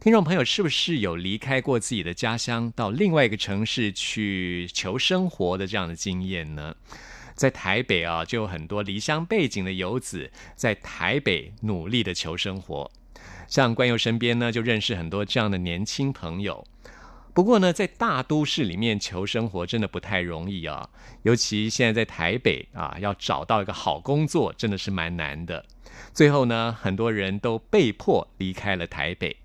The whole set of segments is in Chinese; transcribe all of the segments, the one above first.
听众朋友，是不是有离开过自己的家乡，到另外一个城市去求生活的这样的经验呢？在台北啊，就有很多离乡背景的游子在台北努力的求生活。像关佑身边呢，就认识很多这样的年轻朋友。不过呢，在大都市里面求生活真的不太容易啊，尤其现在在台北啊，要找到一个好工作真的是蛮难的。最后呢，很多人都被迫离开了台北。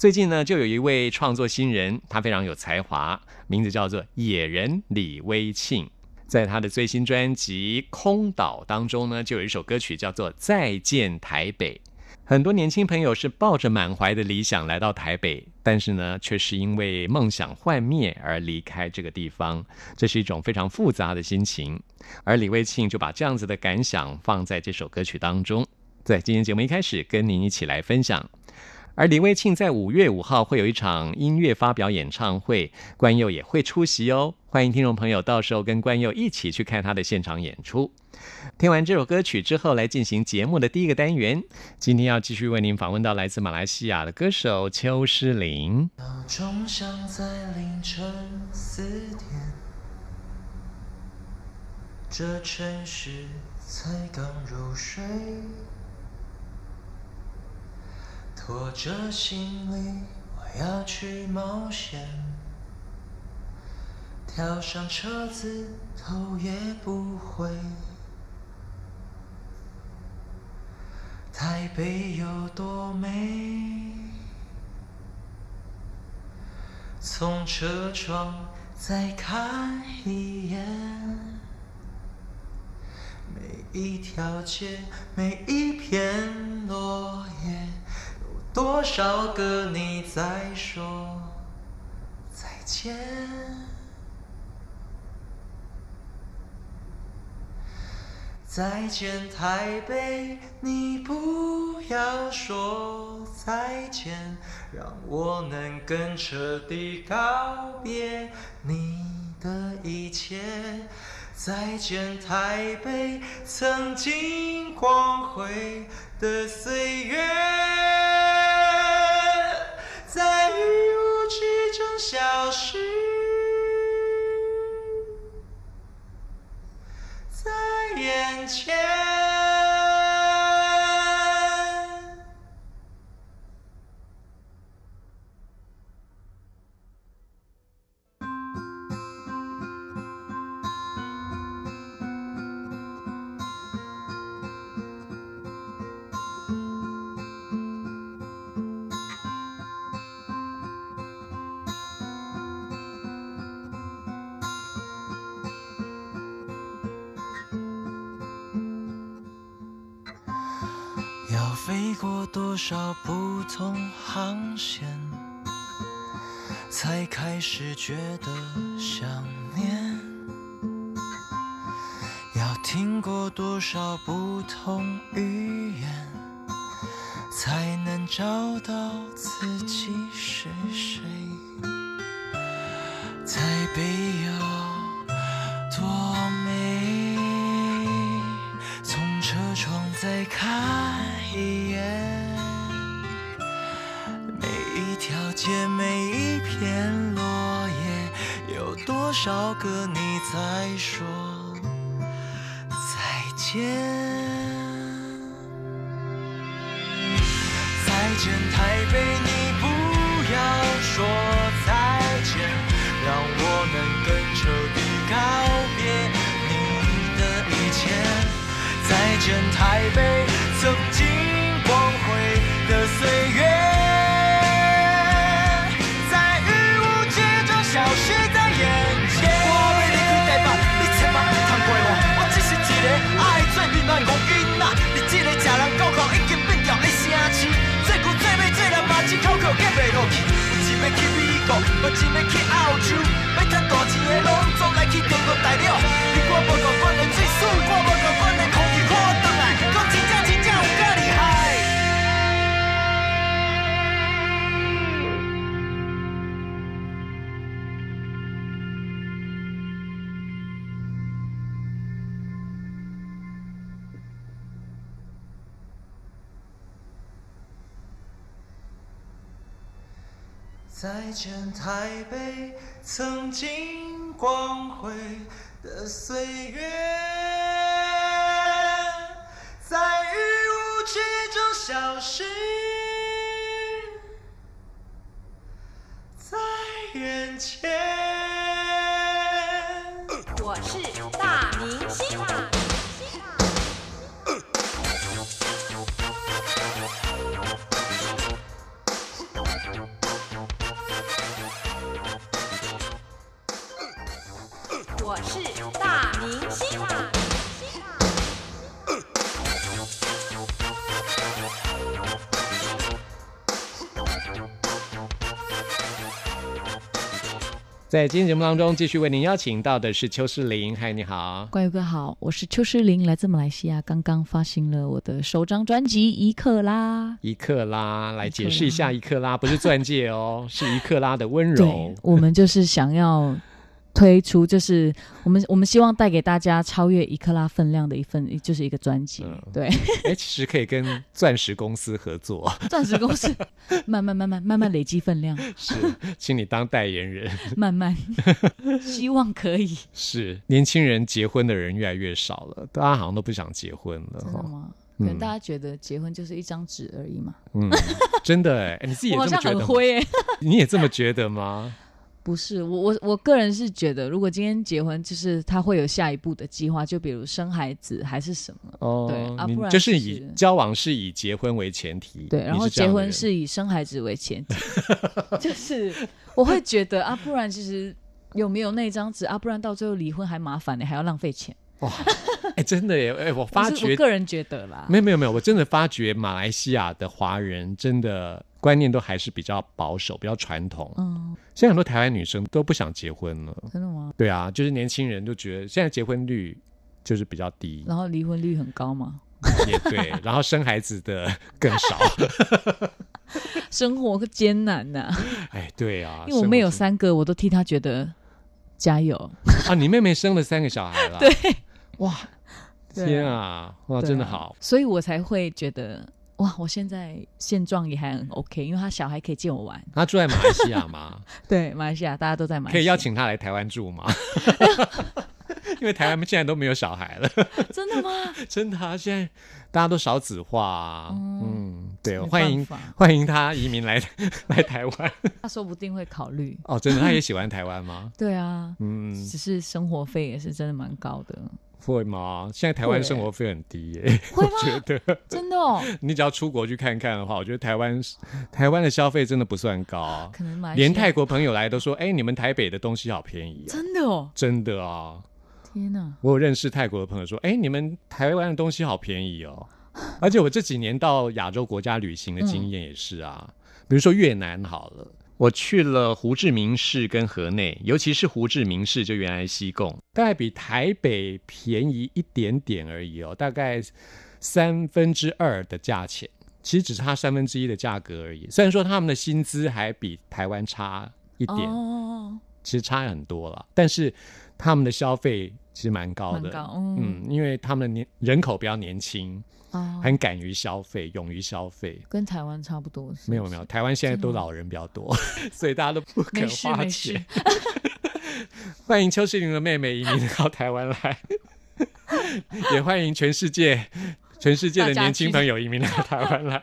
最近呢，就有一位创作新人，他非常有才华，名字叫做野人李威庆。在他的最新专辑《空岛》当中呢，就有一首歌曲叫做《再见台北》。很多年轻朋友是抱着满怀的理想来到台北，但是呢，却是因为梦想幻灭而离开这个地方，这是一种非常复杂的心情。而李威庆就把这样子的感想放在这首歌曲当中，在今天节目一开始跟您一起来分享。而李卫庆在五月五号会有一场音乐发表演唱会，关佑也会出席哦。欢迎听众朋友到时候跟关佑一起去看他的现场演出。听完这首歌曲之后，来进行节目的第一个单元。今天要继续为您访问到来自马来西亚的歌手邱诗玲。闹钟响在凌晨四点，这城市才刚入睡。拖着行李，我要去冒险。跳上车子，头也不回。台北有多美？从车窗再看一眼，每一条街，每一片落叶。多少个你在说再见？再见台北，你不要说再见，让我能更彻底告别你的一切。再见台北，曾经光辉的岁月。在雨雾之中消失，在眼前。多少不同航线，才开始觉得想念？要听过多少不同语言，才能找到自己是谁？台北有一条街，每一片落叶，有多少个你在说再见？再见台北，你不要说再见，让我们更彻底告别你的一切。再见台北。一口口夹袂落去。有一要去美国，无一要去澳洲，要赚大钱的拢总来去中国大陆。你看无共款的水水，看无共款的空再见台北曾经光辉的岁月，在雨雾之中消失在眼前。我是大明星啊。在今天节目当中，继续为您邀请到的是邱世林，嗨，你好。关友哥好，我是邱诗玲，来自马来西亚，刚刚发行了我的首张专辑《一克拉》。一克拉，来解释一下，一克拉不是钻戒哦，是一克拉的温柔对。，我们就是想要推出，就是我们我们希望带给大家超越一克拉分量的一份，就是一个专辑。嗯对，哎，其实可以跟钻石公司合作，钻石公司慢慢慢慢慢慢累积分量，是，请你当代言人。慢慢，希望可以。是，年轻人结婚的人越来越少了，大家好像都不想结婚了。真的吗？可能大家觉得结婚就是一张纸而已嘛。嗯，真的哎，你自己也这么觉得吗？很灰哎、你也这么觉得吗？不是我我我个人是觉得，如果今天结婚，就是他会有下一步的计划，就比如生孩子还是什么。哦，对啊不然就是就是以交往是以结婚为前提，对，然后结婚是以生孩子为前提，就是我会觉得啊，不然其实有没有那张纸啊，不然到最后离婚还麻烦呢，还要浪费钱。哇哎，真的耶，哎，我我发觉我个人觉得啦，没有没有没有，我真的发觉马来西亚的华人真的观念都还是比较保守、比较传统。嗯，现在很多台湾女生都不想结婚了。真的吗？对啊，就是年轻人就觉得现在结婚率就是比较低，然后离婚率很高嘛，也对，然后生孩子的更少。生活艰难呐、哎，对啊，因为我妹有三个，我都替她觉得加油。啊，你妹妹生了三个小孩了，对，哇，天啊，哇，真的好，所以我才会觉得哇，我现在现状也还很 OK，因为他小孩可以借我玩。他住在马来西亚吗？对，马来西亚大家都在马来西亚，可以邀请他来台湾住吗？因为台湾现在都没有小孩了，真的吗？真的啊，现在大家都少子化啊，嗯，对，没欢迎欢迎他移民来来台湾。他说不定会考虑。哦，真的，他也喜欢台湾吗？对啊，嗯，只是生活费也是真的蛮高的，会吗？现在台湾生活费很低耶、会我觉得真的哦。你只要出国去看看的话，我觉得台湾台湾的消费真的不算高啊。可能连泰国朋友来都说：“哎、你们台北的东西好便宜、啊。真的哦，”真的啊，天哪！我有认识泰国的朋友说：“哎、你们台湾的东西好便宜哦。”而且我这几年到亚洲国家旅行的经验也是啊，比如说越南好了。我去了胡志明市跟河内，尤其是胡志明市，就原来西贡，大概比台北便宜一点点而已哦，大概三分之二的价钱，其实只差三分之一的价格而已。虽然说他们的薪资还比台湾差一点，哦，其实差很多了，但是他们的消费其实蛮高的，高，嗯嗯，因为他们的年人口比较年轻，哦，很敢于消费，勇于消费。跟台湾差不多。是不是没有没有，，台湾现在都老人比较多，所以大家都不肯花钱。欢迎邱世玲的妹妹移民到台湾来，也欢迎全世界全世界的年轻朋友移民到台湾来。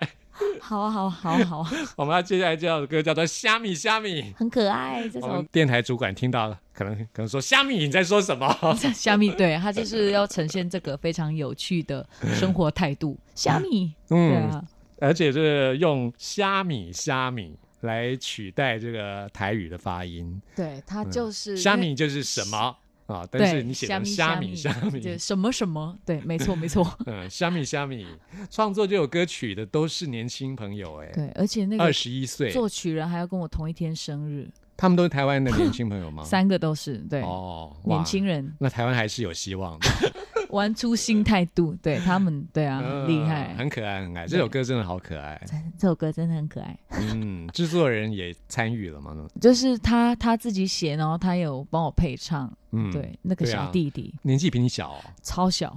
好啊，好啊，好啊，好啊，我们要接下来这首歌叫做《虾米虾米》。很可爱。这首我们电台主管听到了，可能可能说虾米你在说什么？虾米，对他就是要呈现这个非常有趣的生活态度。虾米，对嗯，啊，而且是用虾米虾米来取代这个台语的发音。对他就是嗯虾米就是什么啊？但，是你写成虾虾米虾米，对，什么什么，对，没错，没错，嗯，虾米虾米，创作这首歌曲的都是年轻朋友，哎，对，而且那个二个十一岁，作曲人还要跟我同一天生日，他们都是台湾的年轻朋友吗？三个都是对，哦，年轻人。那台湾还是有希望的，玩出新态度，对他们，对啊，厉害。很可爱，很可爱。这首歌真的好可爱，这首歌真的很可爱，嗯，制作人也参与了吗？就是他他自己写，然后他有帮我配唱，嗯，对，那个小弟弟。年纪比你小哦。超小，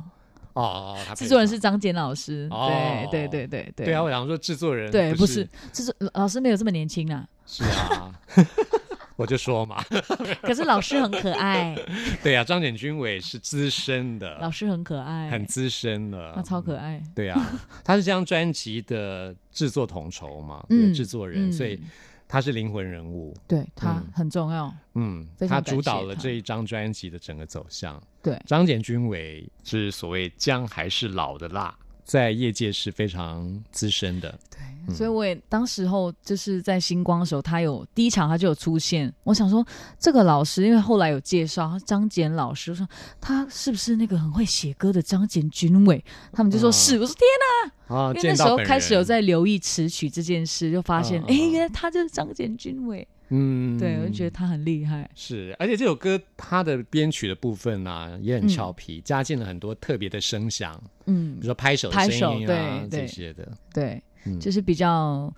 哦，哦，制作人是张简老师，哦。对对对对对，对啊，我想说制作人对，不不是，制作老师没有这么年轻啊，是啊，我就说嘛，可是老师很可爱，对啊，张简君伟是资深的，老师很可爱，很资深的，他超可爱，对啊，他是这张专辑的制作统筹嘛，制作人，嗯。所以他是灵魂人物。对他嗯很重要，嗯，他主导了这一张专辑的整个走向。对。张简君伟。是所谓姜还是老的辣，在业界是非常资深的。对，所以我也当时候就是在星光的时候，他有第一场他就有出现，我想说这个老师，因为后来有介绍张简老师，我说他是不是那个很会写歌的张简君伟？他们就说嗯是，我说天啊，因为那时候开始有在留意词曲这件事，就发现哎、原来他就是张简君伟，嗯，对我就觉得他很厉害，是，而且这首歌它的编曲的部分啊也很俏皮，加进了很多特别的声响，嗯比嗯如，说拍手的拍声音啊手对对这些的，对，嗯。就是比较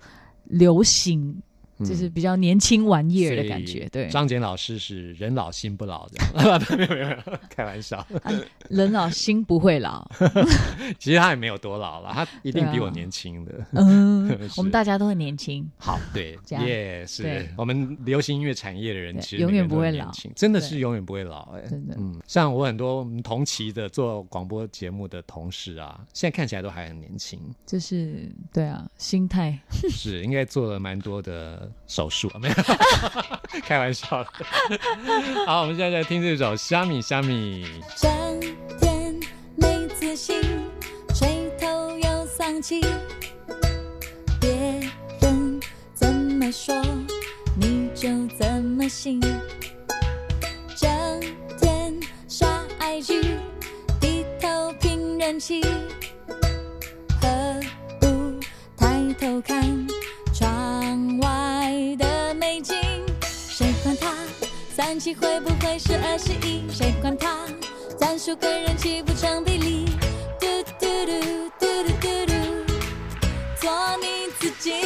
流行，就是比较年轻玩意儿的感觉，对，张简老师是人老心不老的，没有没有没有，开玩笑。人老心不会老，其实他也没有多老了，他一定比我年轻的。嗯，我们大家都很年轻，好，对，这样。也是。对。我们流行音乐产业的人，其实永远不会老。真的是永远不会老。哎，真的。嗯，像我很多同期的做广播节目的同事啊，现在看起来都还很年轻，就是对啊，心态。是应该做了蛮多的手术，没有？开玩笑的。好，我们现在在听这首《虾米虾米》。整天没自信，垂头又丧气。别人怎么说，你就怎么信。整天刷 IG，低头拼人气，何不抬头看人气会不会是二十一？谁管他战术跟人气不成比例？嘟嘟嘟嘟嘟嘟嘟，做你自己，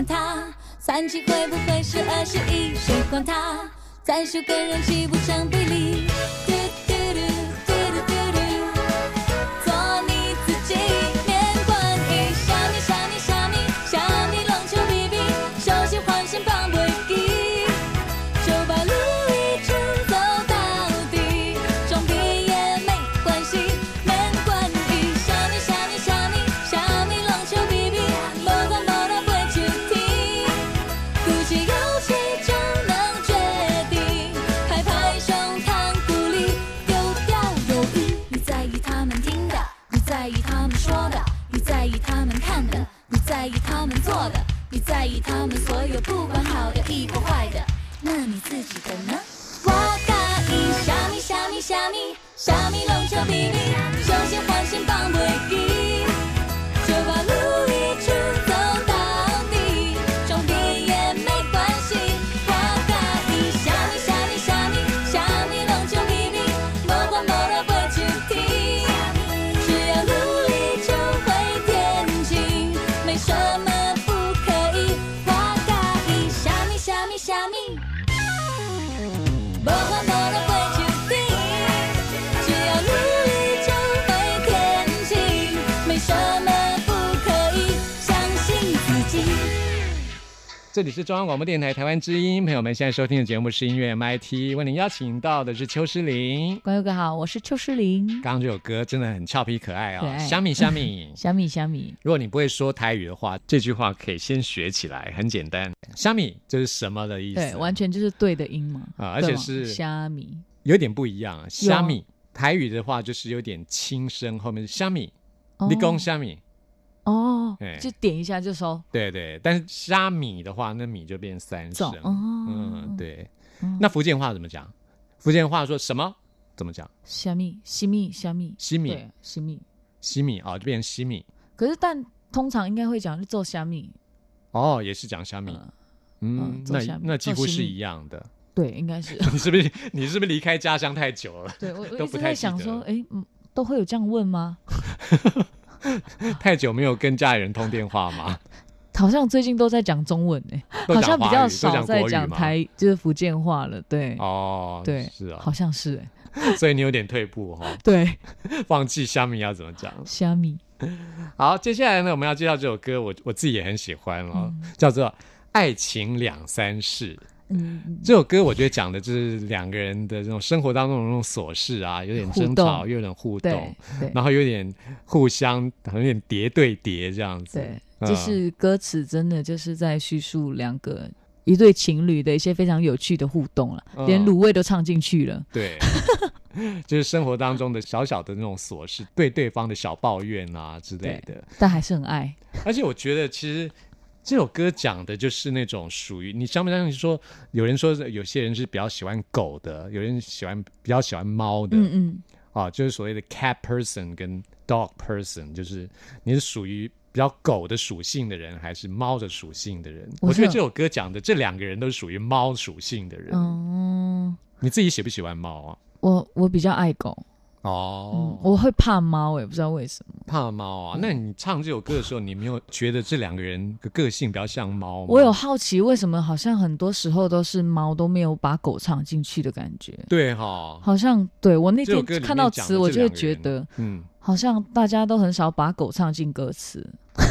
管它三七会不会是二十一？谁管他战术跟人气不成比例？是中央广播电台台湾之音，朋友们现在收听的节目是音乐 MIT，为您邀请到的是邱诗玲。观众哥好，我是邱诗玲。刚刚这首歌真的很俏皮可爱啊、可爱虾米虾米。虾米虾米，如果你不会说台语的话，这句话可以先学起来，很简单。虾米就是什么的意思？对，完全就是对的音嘛。啊而且是虾米，有点不一样。虾米台语的话就是有点轻声，后面是虾米，哦你讲虾米。哦哎，就点一下就收对对，但是虾米的话，那米就变三声。走哦。嗯，，对。嗯那福建话怎么讲？福建话说什么？怎么讲？虾米西米虾米，西米对，西米。西米啊、就变成西米。可是但通常应该会讲是做虾米，哦，也是讲虾米。嗯嗯，那嗯做虾米那几乎是做西米一样的。对，应该是。你是不是你是不是离开家乡太久了？对我我都不一直太记得在想说，哎，嗯，都会有这样问吗？太久没有跟家里人通电话吗？好像最近都在讲中文哎，都好像比较少在讲台，就是福建话了。对，哦，对是啊好，像是哎，所以你有点退步哈、哦，对，忘记虾米要怎么讲。虾米，好，接下来呢，我们要介绍这首歌，我我自己也很喜欢哦，叫做《爱情两三事》。嗯，这首歌我觉得讲的就是两个人的这种生活当中的那种琐事啊，有点争吵，又有点互动然后有点互相，有点叠对叠这样子。对，嗯就是歌词真的就是在叙述两个一对情侣的一些非常有趣的互动了，嗯连卤味都唱进去了。对，就是生活当中的小小的那种琐事，对对方的小抱怨啊之类的。但还是很爱，而且我觉得其实。这首歌讲的就是那种属于你相不相信说，有人说有些人是比较喜欢狗的，有人喜欢比较喜欢猫的，嗯嗯，啊，就是所谓的 cat person 跟 dog person，就是你是属于比较狗的属性的人，还是猫的属性的人？我我觉得这首歌讲的这两个人都是属于猫属性的人。嗯，你自己喜不喜欢猫啊？我我比较爱狗，哦嗯，，我会怕猫，我也不知道为什么。怕猫啊？那你唱这首歌的时候，你没有觉得这两个人的个性比较像猫吗？我有好奇，为什么好像很多时候都是猫都没有把狗唱进去的感觉？对哈，好像对我那天看到词，我就会觉得嗯，好像大家都很少把狗唱进歌词，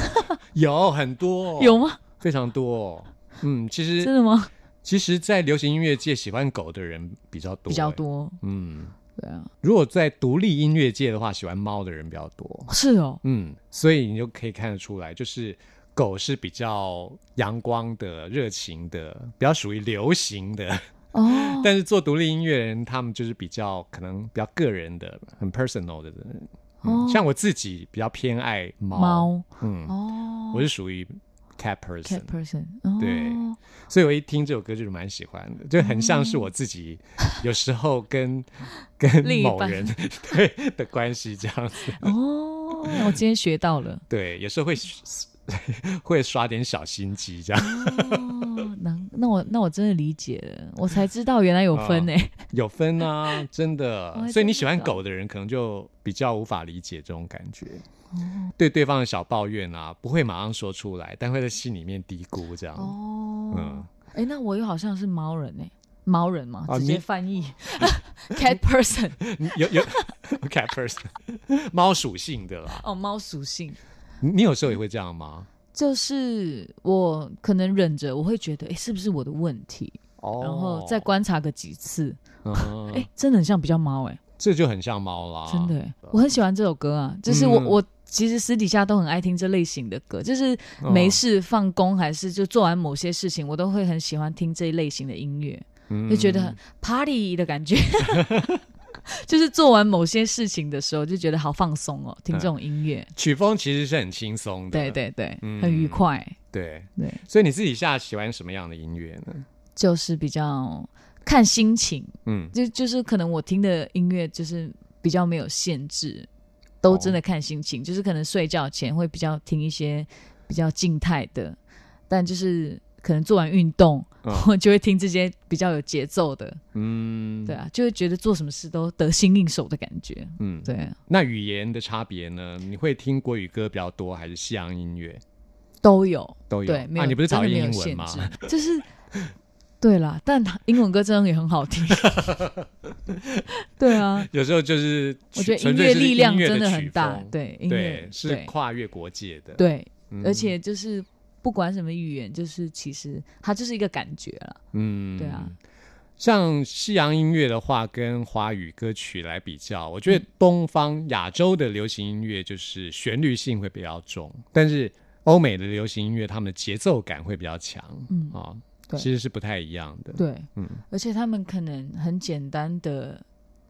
有很多，有吗？非常多。嗯，其实真的吗？其实，在流行音乐界，喜欢狗的人比较多，比较欸。多，嗯，对啊，如果在独立音乐界的话，喜欢猫的人比较多。是哦，嗯，所以你就可以看得出来，就是狗是比较阳光的、热情的，比较属于流行的。哦，但是做独立音乐人，他们就是比较可能比较个人的、很 personal 的。人。像我自己比较偏爱猫，猫。嗯，哦，我是属于 cat person，哦，对所以我一听这首歌就是蛮喜欢的，就很像是我自己有时候跟 跟某人对的关系这样子。哦，我今天学到了，对，有时候会 会耍点小心机这样。哦，那那我那我真的理解了，我才知道原来有分呢。有分啊，真的所以你喜欢狗的人，可能就比较无法理解这种感觉。哦对对方的小抱怨啊，不会马上说出来，但会在心里面嘀咕这样。哦，嗯哎，那我又好像是猫人呢，猫人嘛，直接翻译 cat person，有有 cat person，猫属性的啦。哦，猫属性。你你有时候也会这样吗？就是我可能忍着，我会觉得，哎，是不是我的问题？哦然后再观察个几次，嗯哎，真的很像比较猫，哎，这就很像猫啦。真的，我很喜欢这首歌啊，就是我、嗯我其实私底下都很爱听这类型的歌，就是嗯没事放工还是就做完某些事情，我都会很喜欢听这一类型的音乐，嗯就觉得很 party 的感觉。就是做完某些事情的时候，就觉得好放松哦，听这种音乐，曲风其实是很轻松的。对对对，嗯很愉快，对，对，所以你自己下喜欢什么样的音乐呢？就是比较看心情，嗯，就就是可能我听的音乐就是比较没有限制，都真的看心情，就是可能睡觉前会比较听一些比较静态的，但就是可能做完运动，嗯。我就会听这些比较有节奏的，嗯，对，啊，就会觉得做什么事都得心应手的感觉，嗯，对啊，那语言的差别呢？你会听国语歌比较多，还是西洋音乐？都有，都有？对，没有，啊，你不是讨厌文吗？就是。对啦，但英文歌真的也很好听。对啊，有时候就是我觉得音乐力量真的很大风，对，音对乐，是跨越国界的，对，嗯而且就是不管什么语言，就是其实它就是一个感觉了。嗯，对啊。像西洋音乐的话，跟华语歌曲来比较，我嗯觉得东方亚洲的流行音乐就是旋律性会比较重，但是欧美的流行音乐，他们的节奏感会比较强。嗯啊、对其实是不太一样的。对，嗯而且他们可能很简单的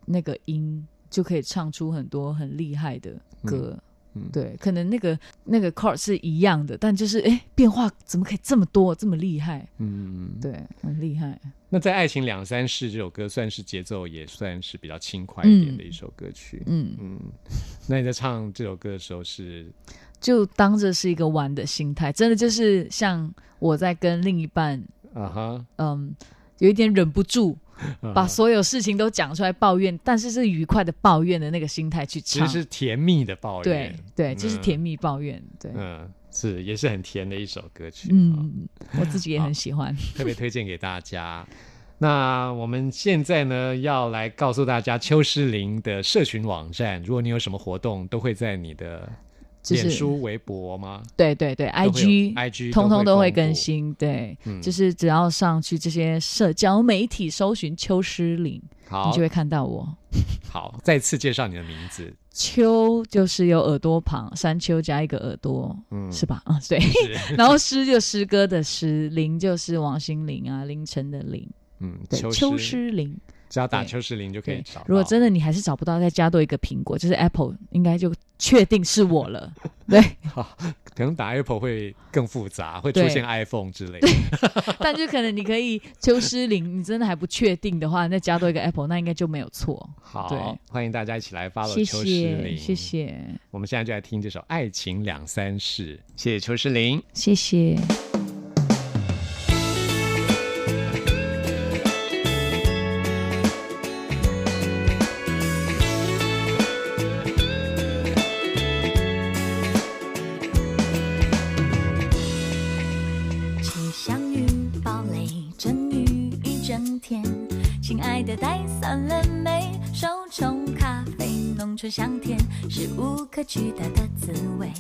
那个音就可以唱出很多很厉害的歌。嗯嗯对，可能那个那个 chord 是一样的，但就是哎，变化怎么可以这么多，这么厉害？嗯，对，很厉害。那在《爱情两三世》这首歌，算是节奏也算是比较轻快一点的一首歌曲。嗯，嗯，那你在唱这首歌的时候是就当着是一个玩的心态，真的就是像我在跟另一半，啊哈，嗯，有一点忍不住啊把所有事情都讲出来抱怨，但是是愉快的抱怨的那个心态去唱其实。是甜蜜的抱怨。对对，就是嗯甜蜜抱怨。对，嗯，是也是很甜的一首歌曲。啊嗯，我自己也很喜欢。特别推荐给大家。那我们现在呢，要来告诉大家邱诗玲的社群网站，如果你有什么活动，都会在你的就是脸书、微博吗？对对对都会有，IG IG 通通都会更。新。对，嗯就是只要上去这些社交媒体搜寻邱诗玲，好你就会看到我。好，再次介绍你的名字，秋就是有耳朵旁，山丘加一个耳朵，嗯，是吧？嗯，对。然后诗就诗歌的诗，林就是王心凌啊，凌晨的凌，嗯，对，邱邱诗，诗玲。只要打邱诗林就可以找。如果真的你还是找不到，再加多一个苹果，就是 Apple，应该就确定是我了。对，可能打 Apple 会更复杂，会出现 iPhone 之类的。但就可能你可以邱诗林，你真的还不确定的话，再加多一个 Apple，那应该就没有错。好，欢迎大家一起来邱诗谢，玲。谢。谢，我们现在就来听这首《爱情两三世》，谢谢邱诗林。谢谢。香甜，是无可取代的滋味。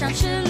想吃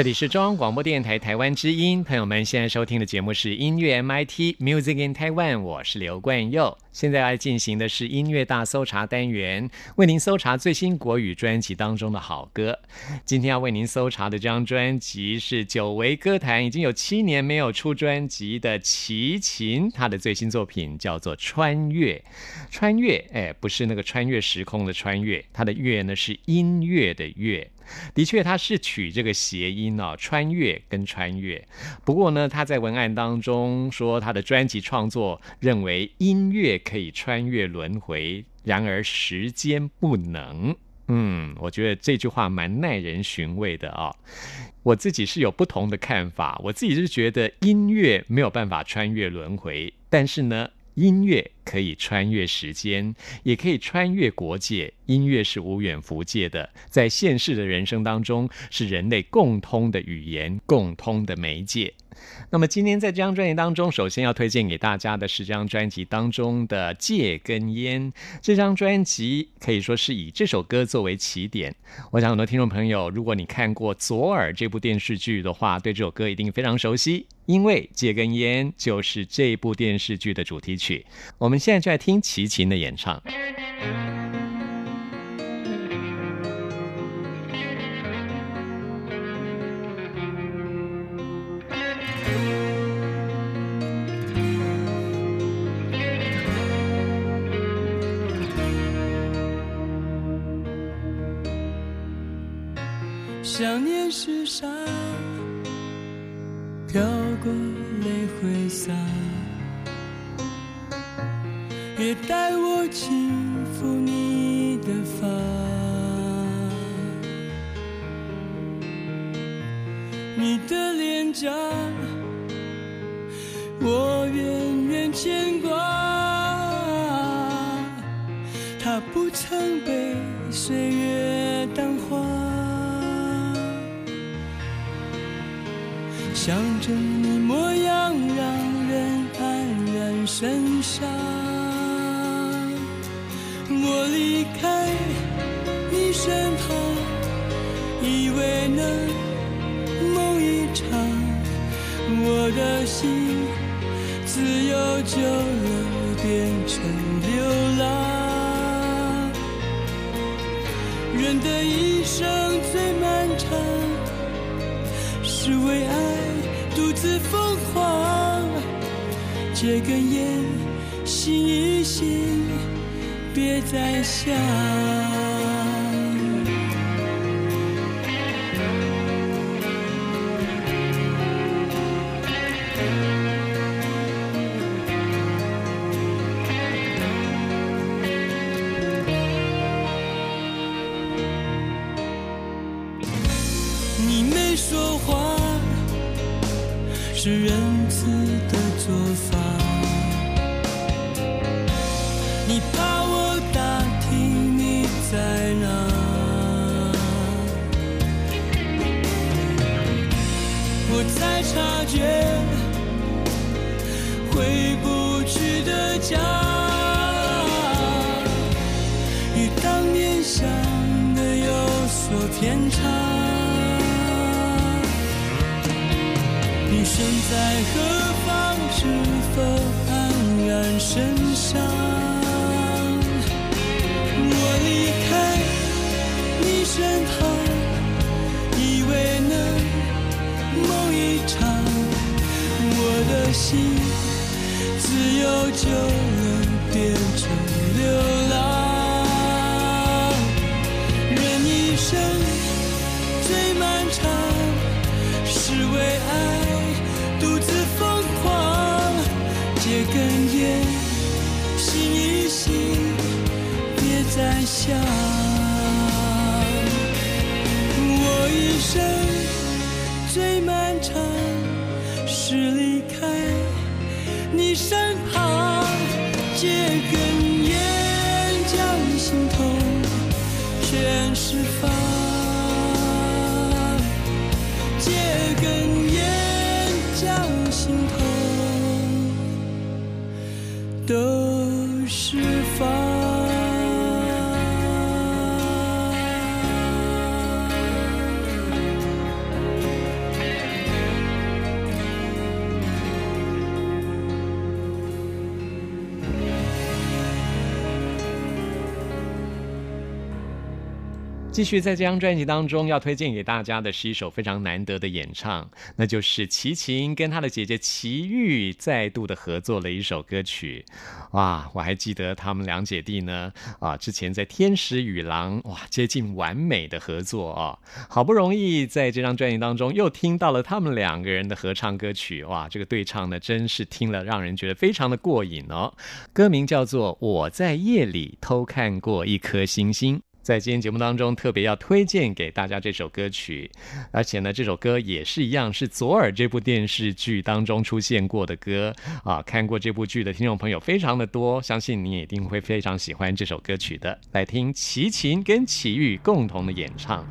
这里是中央广播电台台湾之音，朋友们现在收听的节目是音乐 MIT Music in Taiwan，我是刘冠佑。现在要进行的是音乐大搜查单元，为您搜查最新国语专辑当中的好歌。今天要为您搜查的这张专辑是久违歌坛已经有七年没有出专辑的齐秦，他的最新作品叫做《穿越》。穿越，哎，不是那个穿越时空的穿越，他的越呢是音乐的乐。的确，它是取这个谐音哦，穿越跟穿越。不过呢，他在文案当中说，他的专辑创作认为音乐可以穿越轮回，然而时间不能。嗯，我觉得这句话蛮耐人寻味的啊、我自己是有不同的看法，我自己是觉得音乐没有办法穿越轮回，但是呢。音乐可以穿越时间，也可以穿越国界。音乐是无远弗届的，在现世的人生当中，是人类共通的语言、共通的媒介。那么今天在这张专辑当中，首先要推荐给大家的是这张专辑当中的《戒根烟》。这张专辑可以说是以这首歌作为起点。我想很多听众朋友，如果你看过《左耳》这部电视剧的话，对这首歌一定非常熟悉，因为《戒根烟》就是这部电视剧的主题曲。我们现在就来听齐秦的演唱。想念是沙，飘过泪挥洒，也带我轻抚你的发。你的脸颊，我远远牵挂，它不曾被岁月久了变成流浪。人的一生最漫长。是为爱独自疯狂，戒根烟，醒一醒，别再想。察觉回不去的家，与当年想的有所偏差。你身在何方？是否黯然神伤？我离开你身旁，的心自由就能变成流浪。人一生最漫长，是为爱独自疯狂，戒根烟，醒一醒，别再想，我一生最漫长是身旁，借根烟将心头全释放，借根烟将心头。都继续在这张专辑当中，要推荐给大家的是一首非常难得的演唱，那就是齐秦跟他的姐姐齐豫再度的合作了一首歌曲。哇，我还记得他们两姐弟呢，啊，之前在《天使与狼》哇，接近完美的合作啊，好不容易在这张专辑当中又听到了他们两个人的合唱歌曲，哇，这个对唱呢，真是听了让人觉得非常的过瘾哦。歌名叫做《我在夜里偷看过一颗星星》。在今天节目当中，特别要推荐给大家这首歌曲，而且呢，这首歌也是一样，是左耳这部电视剧当中出现过的歌啊。看过这部剧的听众朋友非常的多，相信你也一定会非常喜欢这首歌曲的。来听齐秦跟齐豫共同的演唱。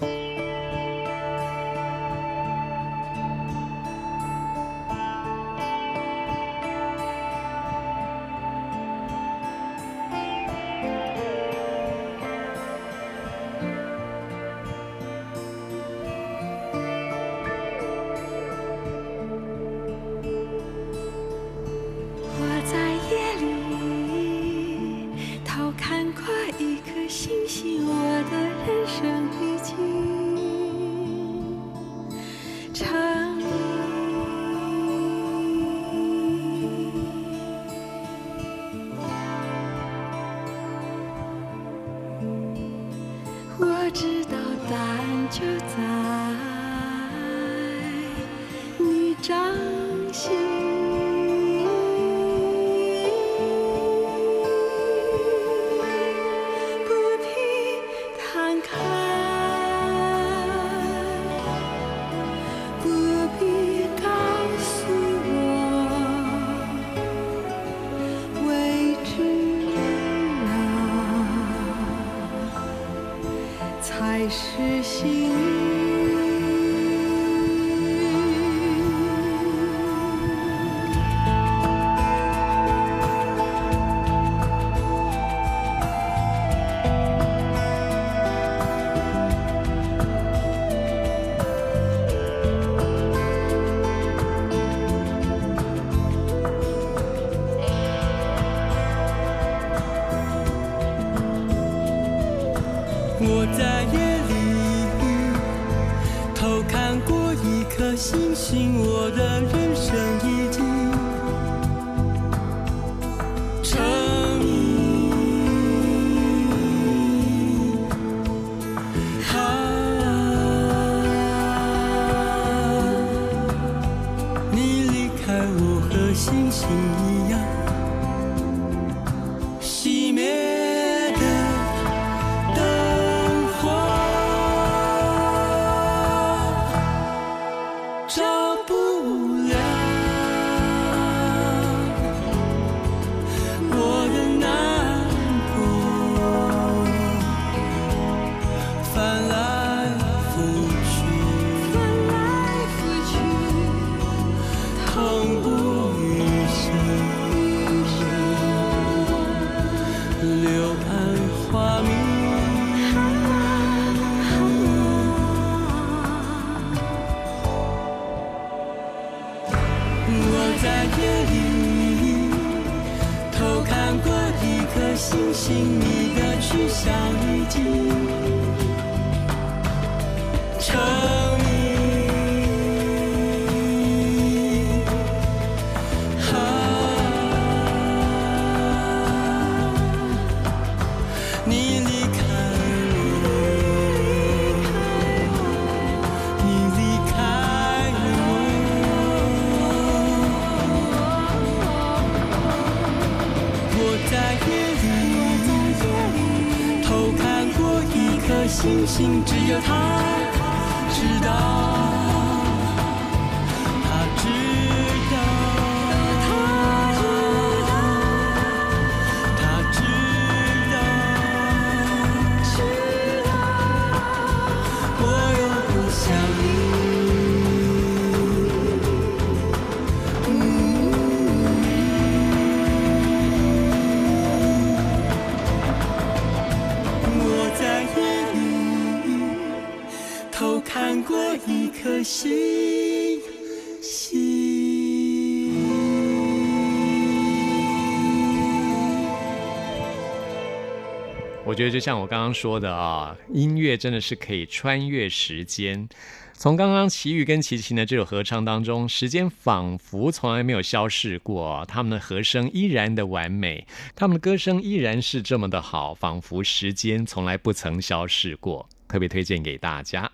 觉得就像我刚刚说的啊，音乐真的是可以穿越时间。从刚刚齐豫跟齐秦的这首合唱当中，时间仿佛从来没有消逝过，他们的和声依然的完美，他们的歌声依然是这么的好，仿佛时间从来不曾消逝过。特别推荐给大家。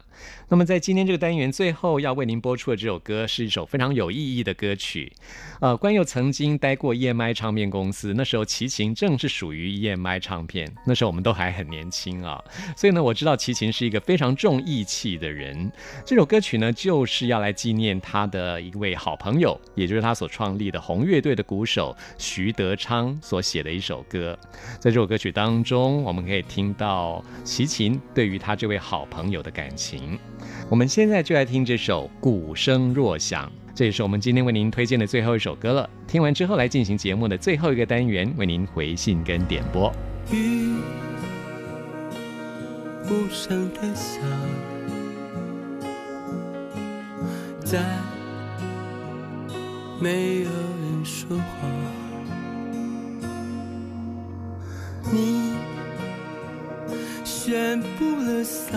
那么在今天这个单元最后要为您播出的这首歌是一首非常有意义的歌曲。呃，关佑曾经待过 EMI 唱片公司，那时候齐秦正是属于 EMI 唱片，那时候我们都还很年轻啊，所以呢，我知道齐秦是一个非常重义气的人。这首歌曲呢，就是要来纪念他的一位好朋友，也就是他所创立的红乐队的鼓手徐德昌所写的一首歌。在这首歌曲当中，我们可以听到齐秦对于他这位好朋友的感情。我们现在就来听这首《鼓声若响》，这也是我们今天为您推荐的最后一首歌了。听完之后，来进行节目的最后一个单元，为您回信跟点播。雨无声的下，在没有人说话。你宣布了散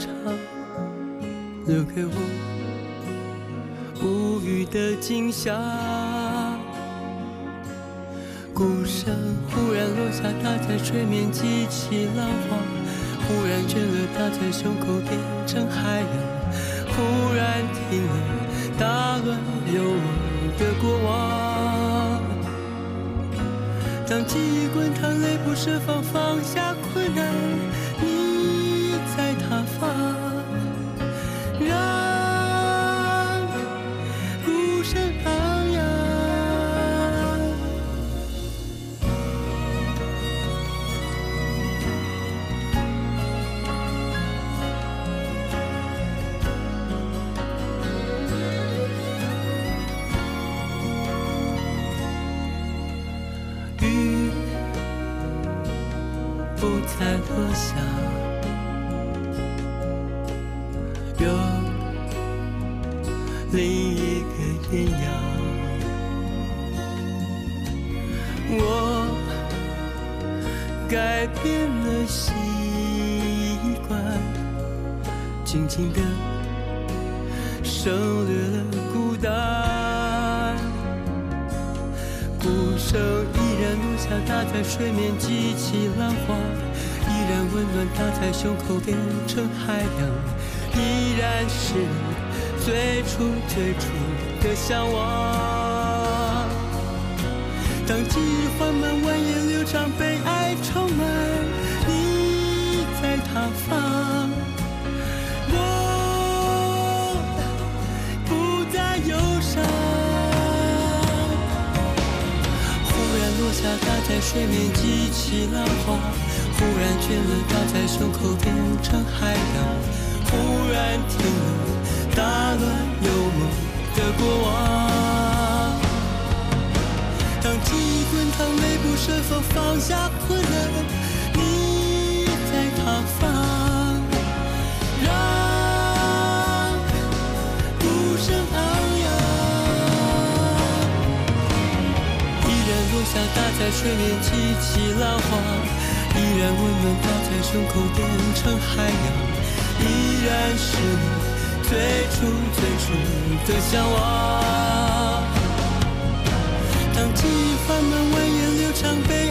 场，留给我无语的惊吓。鼓声忽然落下，打在水面激起浪花，忽然倦了，打在胸口变成海洋，忽然停了，打乱有我的过往。当记忆滚烫，泪不设防，放下静静的省略了孤单。鼓声依然落下，打在水面激起浪花，依然温暖打在胸口变成海洋，依然是最初最初的向往。当记忆缓慢蜿蜒流长，被爱充满，见面激起浪花；忽然倦了，打在胸口变成海洋；忽然停了，打乱有梦的过往。当记忆滚烫，泪不设防，放下困难，然落下，打在水面激起浪花；依然温暖，打在胸口变成海洋；依然是你最初最初的向往。当记忆缓慢蜿蜒流长，被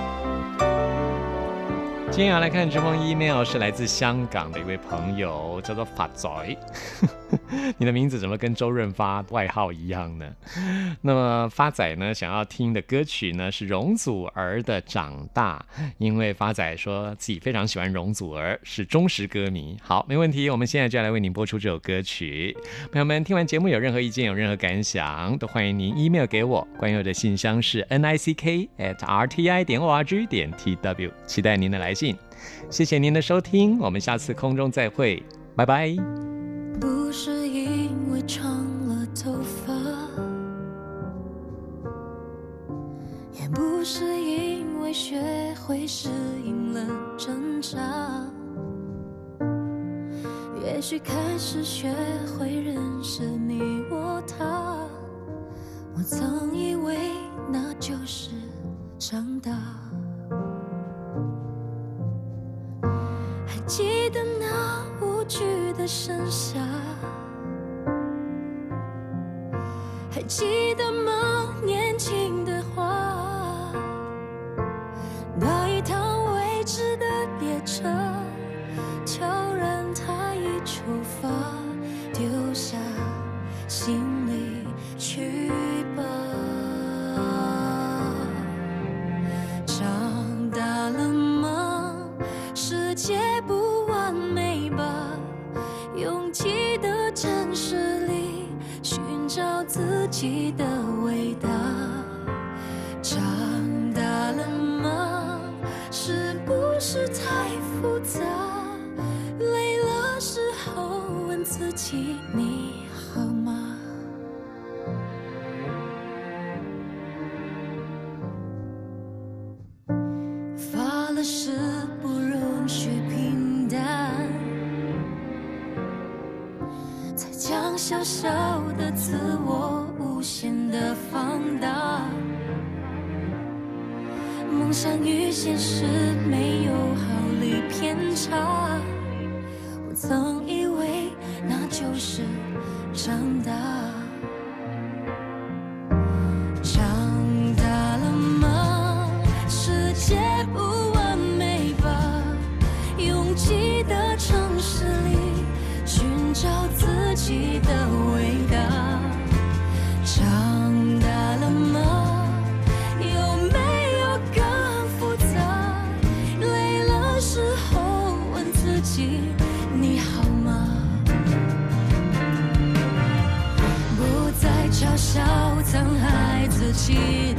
今天要来看这封 email 是来自香港的一位朋友，叫做法仔。你的名字怎么跟周润发外号一样呢？那么发仔呢，想要听的歌曲呢是容祖儿的《长大》，因为发仔说自己非常喜欢容祖儿，是忠实歌迷。好，没问题，我们现在就要来为您播出这首歌曲。朋友们，听完节目有任何意见、有任何感想，都欢迎您 email 给我。关于我的信箱是 n i c k at r t i 点 o r g 点 t w，期待您的来信。谢谢您的收听，我们下次空中再会，拜拜。不是因为长了头发，也不是因为学会适应了挣扎，也许开始学会认识你我他，我曾以为那就是长大。去的盛夏，还记得吗？年轻将小小的自我无限的放大。梦想与现实没有毫厘偏差，我曾以为那就是长大。你的味道。长大了吗？有没有更复杂？累了时候问自己你好吗？不再嘲笑曾爱自己，